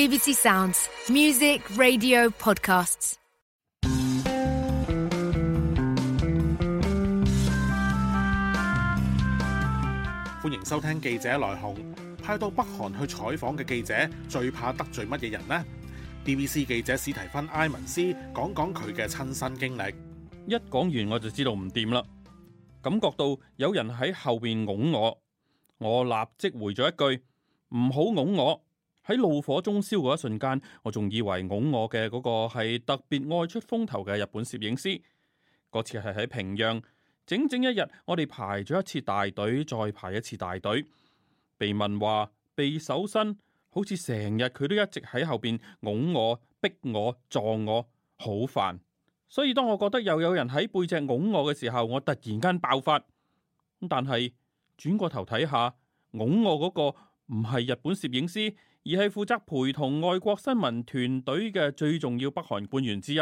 BBC Sounds, music, radio, podcasts. 歡迎收聽記者來鴻。派到北韓去採訪嘅記者最怕得罪乜嘢人呢？BBC 記者史提芬埃文斯講講佢嘅親身經歷。一講完我就知道唔掂啦，感覺到有人喺後邊拱我，我立即回咗一句唔好拱我。喺怒火中燒嗰一瞬間，我仲以為拱我嘅嗰個係特別愛出風頭嘅日本攝影師。嗰次係喺平壤，整整一日，我哋排咗一次大隊，再排一次大隊。被問話，被搜身，好似成日佢都一直喺後邊拱我、逼我、撞我，好煩。所以當我覺得又有人喺背脊拱我嘅時候，我突然間爆發。但係轉過頭睇下，拱我嗰個唔係日本攝影師。而係負責陪同外國新聞團隊嘅最重要北韓官員之一，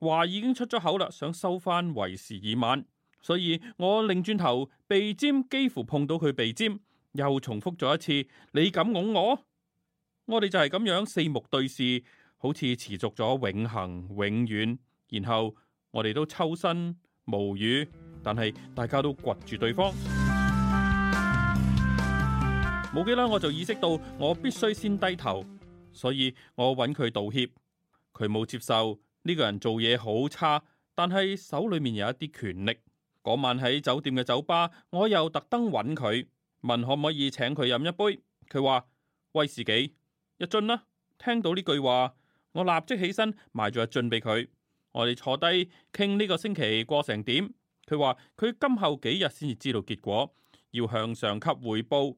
話已經出咗口啦，想收翻為時已晚，所以我擰轉頭，鼻尖幾乎碰到佢鼻尖，又重複咗一次：你敢拱我？我哋就係咁樣四目對視，好似持續咗永恒永遠，然後我哋都抽身無語，但係大家都掘住對方。冇幾耐我就意識到我必須先低頭，所以我揾佢道歉。佢冇接受呢個人做嘢好差，但係手裏面有一啲權力。嗰晚喺酒店嘅酒吧，我又特登揾佢，問可唔可以請佢飲一杯。佢話威士忌一樽啦。聽到呢句話，我立即起身買咗一樽俾佢。我哋坐低傾呢個星期過成點。佢話佢今後幾日先至知道結果，要向上級匯報。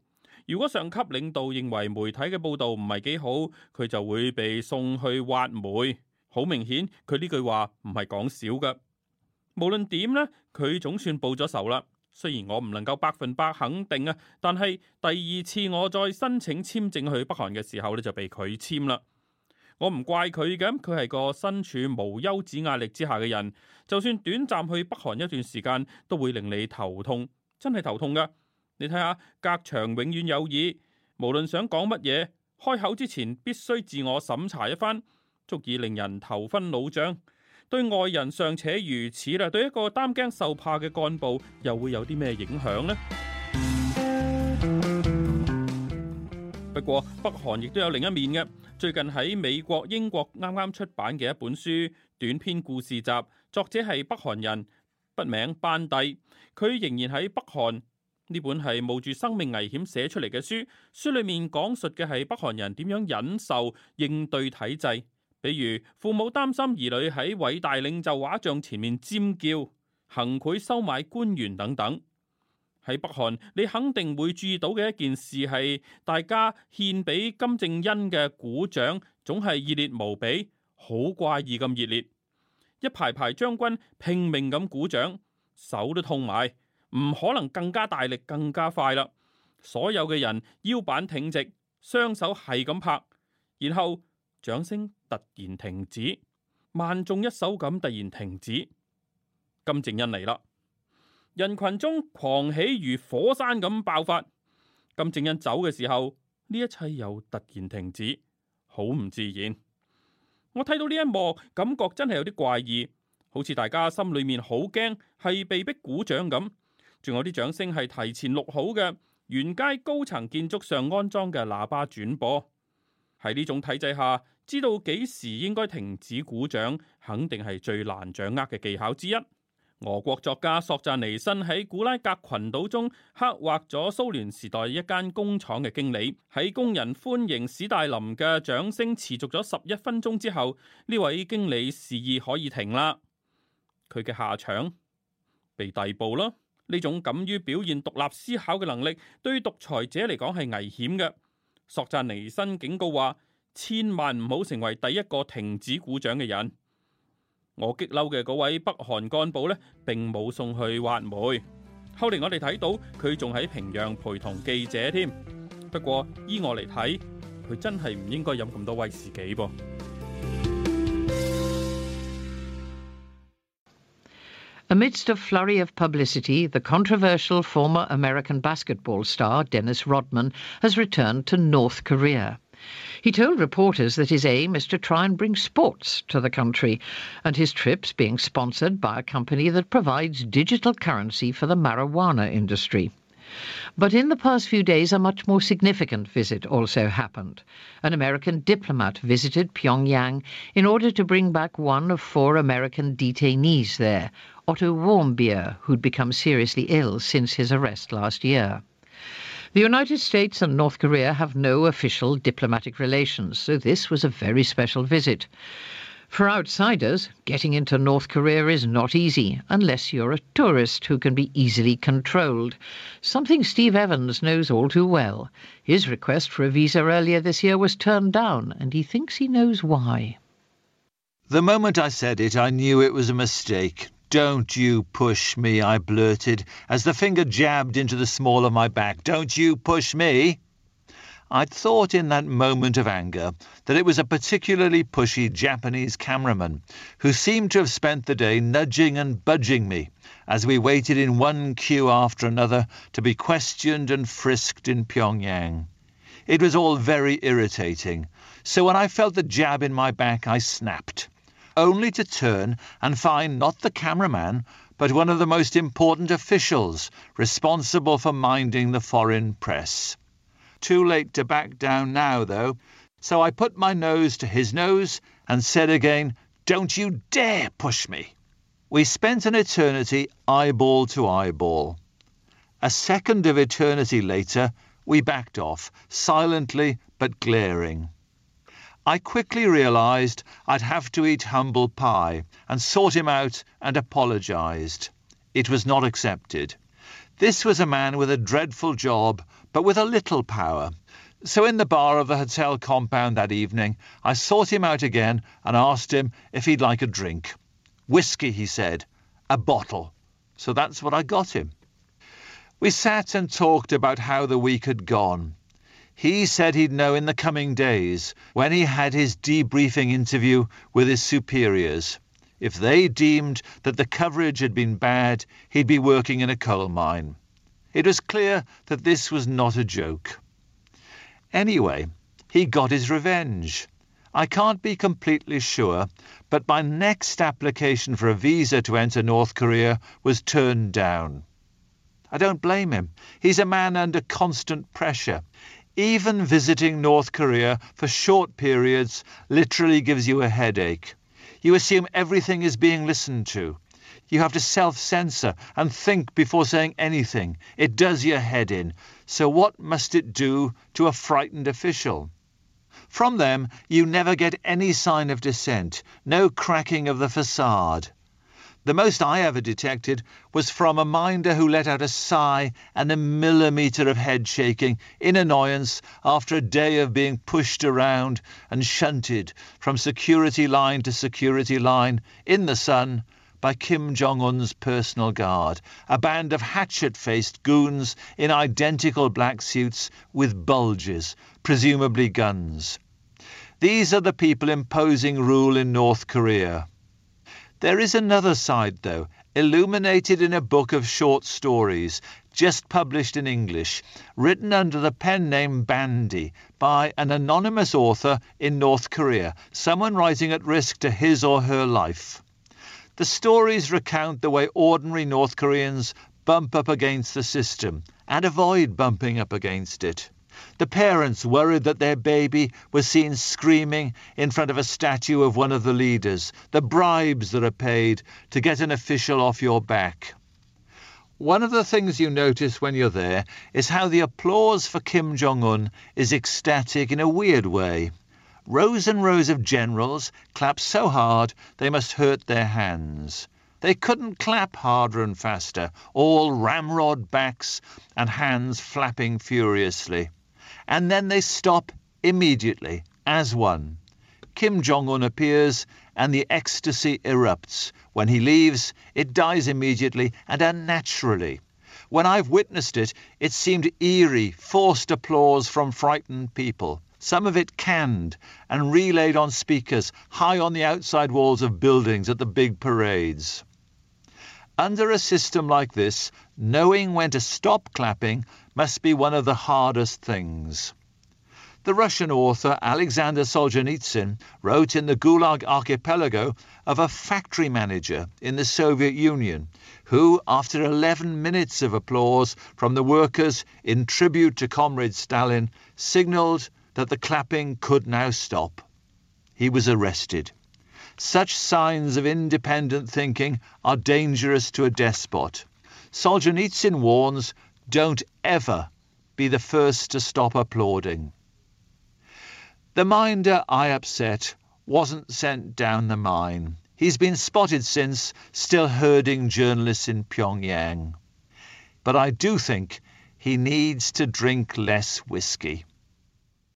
如果上级領導認為媒體嘅報道唔係幾好，佢就會被送去挖煤。好明顯，佢呢句話唔係講笑㗎。無論點呢，佢總算報咗仇啦。雖然我唔能夠百分百肯定啊，但係第二次我再申請簽證去北韓嘅時候咧，就被佢簽啦。我唔怪佢嘅，佢係個身處無休止壓力之下嘅人，就算短暫去北韓一段時間，都會令你頭痛，真係頭痛㗎。你睇下，隔牆永遠有耳。無論想講乜嘢，開口之前必須自我審查一番，足以令人頭昏腦脹。對外人尚且如此啦，對一個擔驚受怕嘅幹部，又會有啲咩影響呢？不過北韓亦都有另一面嘅。最近喺美國、英國啱啱出版嘅一本書短篇故事集，作者係北韓人，筆名班帝，佢仍然喺北韓。呢本係冒住生命危險寫出嚟嘅書，書裏面講述嘅係北韓人點樣忍受應對體制，比如父母擔心兒女喺偉大領袖畫像前面尖叫、行賄收買官員等等。喺北韓，你肯定會注意到嘅一件事係，大家獻俾金正恩嘅鼓掌總係熱烈無比，好怪異咁熱烈，一排排將軍拼命咁鼓掌，手都痛埋。 唔可能更加大力、更加快啦！所有嘅人腰板挺直，雙手係咁拍，然後掌聲突然停止，萬眾一首咁突然停止。金正恩嚟啦！人群中狂喜如火山咁爆發。金正恩走嘅時候，呢一切又突然停止，好唔自然。我睇到呢一幕，感覺真係有啲怪異，好似大家心裏面好驚，係被逼鼓掌咁。 仲有啲掌声系提前录好嘅，沿街高层建筑上安装嘅喇叭转播。喺呢种体制下，知道几时应该停止鼓掌，肯定系最难掌握嘅技巧之一。俄国作家索赞尼辛喺古拉格群岛中刻画咗苏联时代一间工厂嘅经理，喺工人欢迎史大林嘅掌声持续咗十一分钟之后，呢位经理示意可以停啦。佢嘅下场被逮捕啦。呢種敢于表現獨立思考嘅能力，對於獨裁者嚟講係危險嘅。索贊尼新警告話：千萬唔好成為第一個停止鼓掌嘅人。我激嬲嘅嗰位北韓幹部呢，並冇送去挖煤。後嚟我哋睇到佢仲喺平壤陪同記者添。不過依我嚟睇，佢真係唔應該飲咁多威士忌噃。Amidst a flurry of publicity, the controversial former American basketball star Dennis Rodman has returned to North Korea. He told reporters that his aim is to try and bring sports to the country, and his trip's being sponsored by a company that provides digital currency for the marijuana industry. But in the past few days, a much more significant visit also happened. An American diplomat visited Pyongyang in order to bring back one of four American detainees there, Otto Warmbier, who'd become seriously ill since his arrest last year. The United States and North Korea have no official diplomatic relations, so this was a very special visit. For outsiders, getting into North Korea is not easy unless you're a tourist who can be easily controlled, something Steve Evans knows all too well. His request for a visa earlier this year was turned down, and he thinks he knows why. The moment I said it, I knew it was a mistake. Don't you push me, I blurted, as the finger jabbed into the small of my back. Don't you push me. I'd thought in that moment of anger that it was a particularly pushy Japanese cameraman who seemed to have spent the day nudging and budging me as we waited in one queue after another to be questioned and frisked in Pyongyang. It was all very irritating, so when I felt the jab in my back, I snapped, only to turn and find not the cameraman, but one of the most important officials responsible for minding the foreign press. Too late to back down now, though, so I put my nose to his nose and said again, Don't you dare push me. We spent an eternity eyeball to eyeball. A second of eternity later, we backed off, silently but glaring. I quickly realized I'd have to eat humble pie and sought him out and apologized. It was not accepted. This was a man with a dreadful job but with a little power. So in the bar of the hotel compound that evening, I sought him out again and asked him if he'd like a drink. Whisky, he said. A bottle. So that's what I got him. We sat and talked about how the week had gone. He said he'd know in the coming days, when he had his debriefing interview with his superiors. If they deemed that the coverage had been bad, he'd be working in a coal mine. It was clear that this was not a joke. Anyway, he got his revenge. I can't be completely sure, but my next application for a visa to enter North Korea was turned down. I don't blame him. He's a man under constant pressure. Even visiting North Korea for short periods literally gives you a headache. You assume everything is being listened to. You have to self censor and think before saying anything. It does your head in. So, what must it do to a frightened official? From them, you never get any sign of dissent, no cracking of the facade. The most I ever detected was from a minder who let out a sigh and a millimetre of head shaking in annoyance after a day of being pushed around and shunted from security line to security line in the sun by Kim Jong un's personal guard, a band of hatchet faced goons in identical black suits with bulges, presumably guns. These are the people imposing rule in North Korea. There is another side, though, illuminated in a book of short stories, just published in English, written under the pen name Bandi by an anonymous author in North Korea, someone writing at risk to his or her life. The stories recount the way ordinary North Koreans bump up against the system and avoid bumping up against it. The parents worried that their baby was seen screaming in front of a statue of one of the leaders, the bribes that are paid to get an official off your back. One of the things you notice when you're there is how the applause for Kim Jong un is ecstatic in a weird way. Rows and rows of generals clap so hard they must hurt their hands. They couldn't clap harder and faster, all ramrod backs and hands flapping furiously. And then they stop immediately, as one. Kim Jong un appears, and the ecstasy erupts. When he leaves, it dies immediately and unnaturally. When I've witnessed it, it seemed eerie, forced applause from frightened people some of it canned and relayed on speakers high on the outside walls of buildings at the big parades. Under a system like this, knowing when to stop clapping must be one of the hardest things. The Russian author Alexander Solzhenitsyn wrote in the Gulag Archipelago of a factory manager in the Soviet Union who, after 11 minutes of applause from the workers in tribute to Comrade Stalin, signalled that the clapping could now stop. He was arrested. Such signs of independent thinking are dangerous to a despot. Solzhenitsyn warns, don't ever be the first to stop applauding. The minder I upset wasn't sent down the mine. He's been spotted since, still herding journalists in Pyongyang. But I do think he needs to drink less whiskey.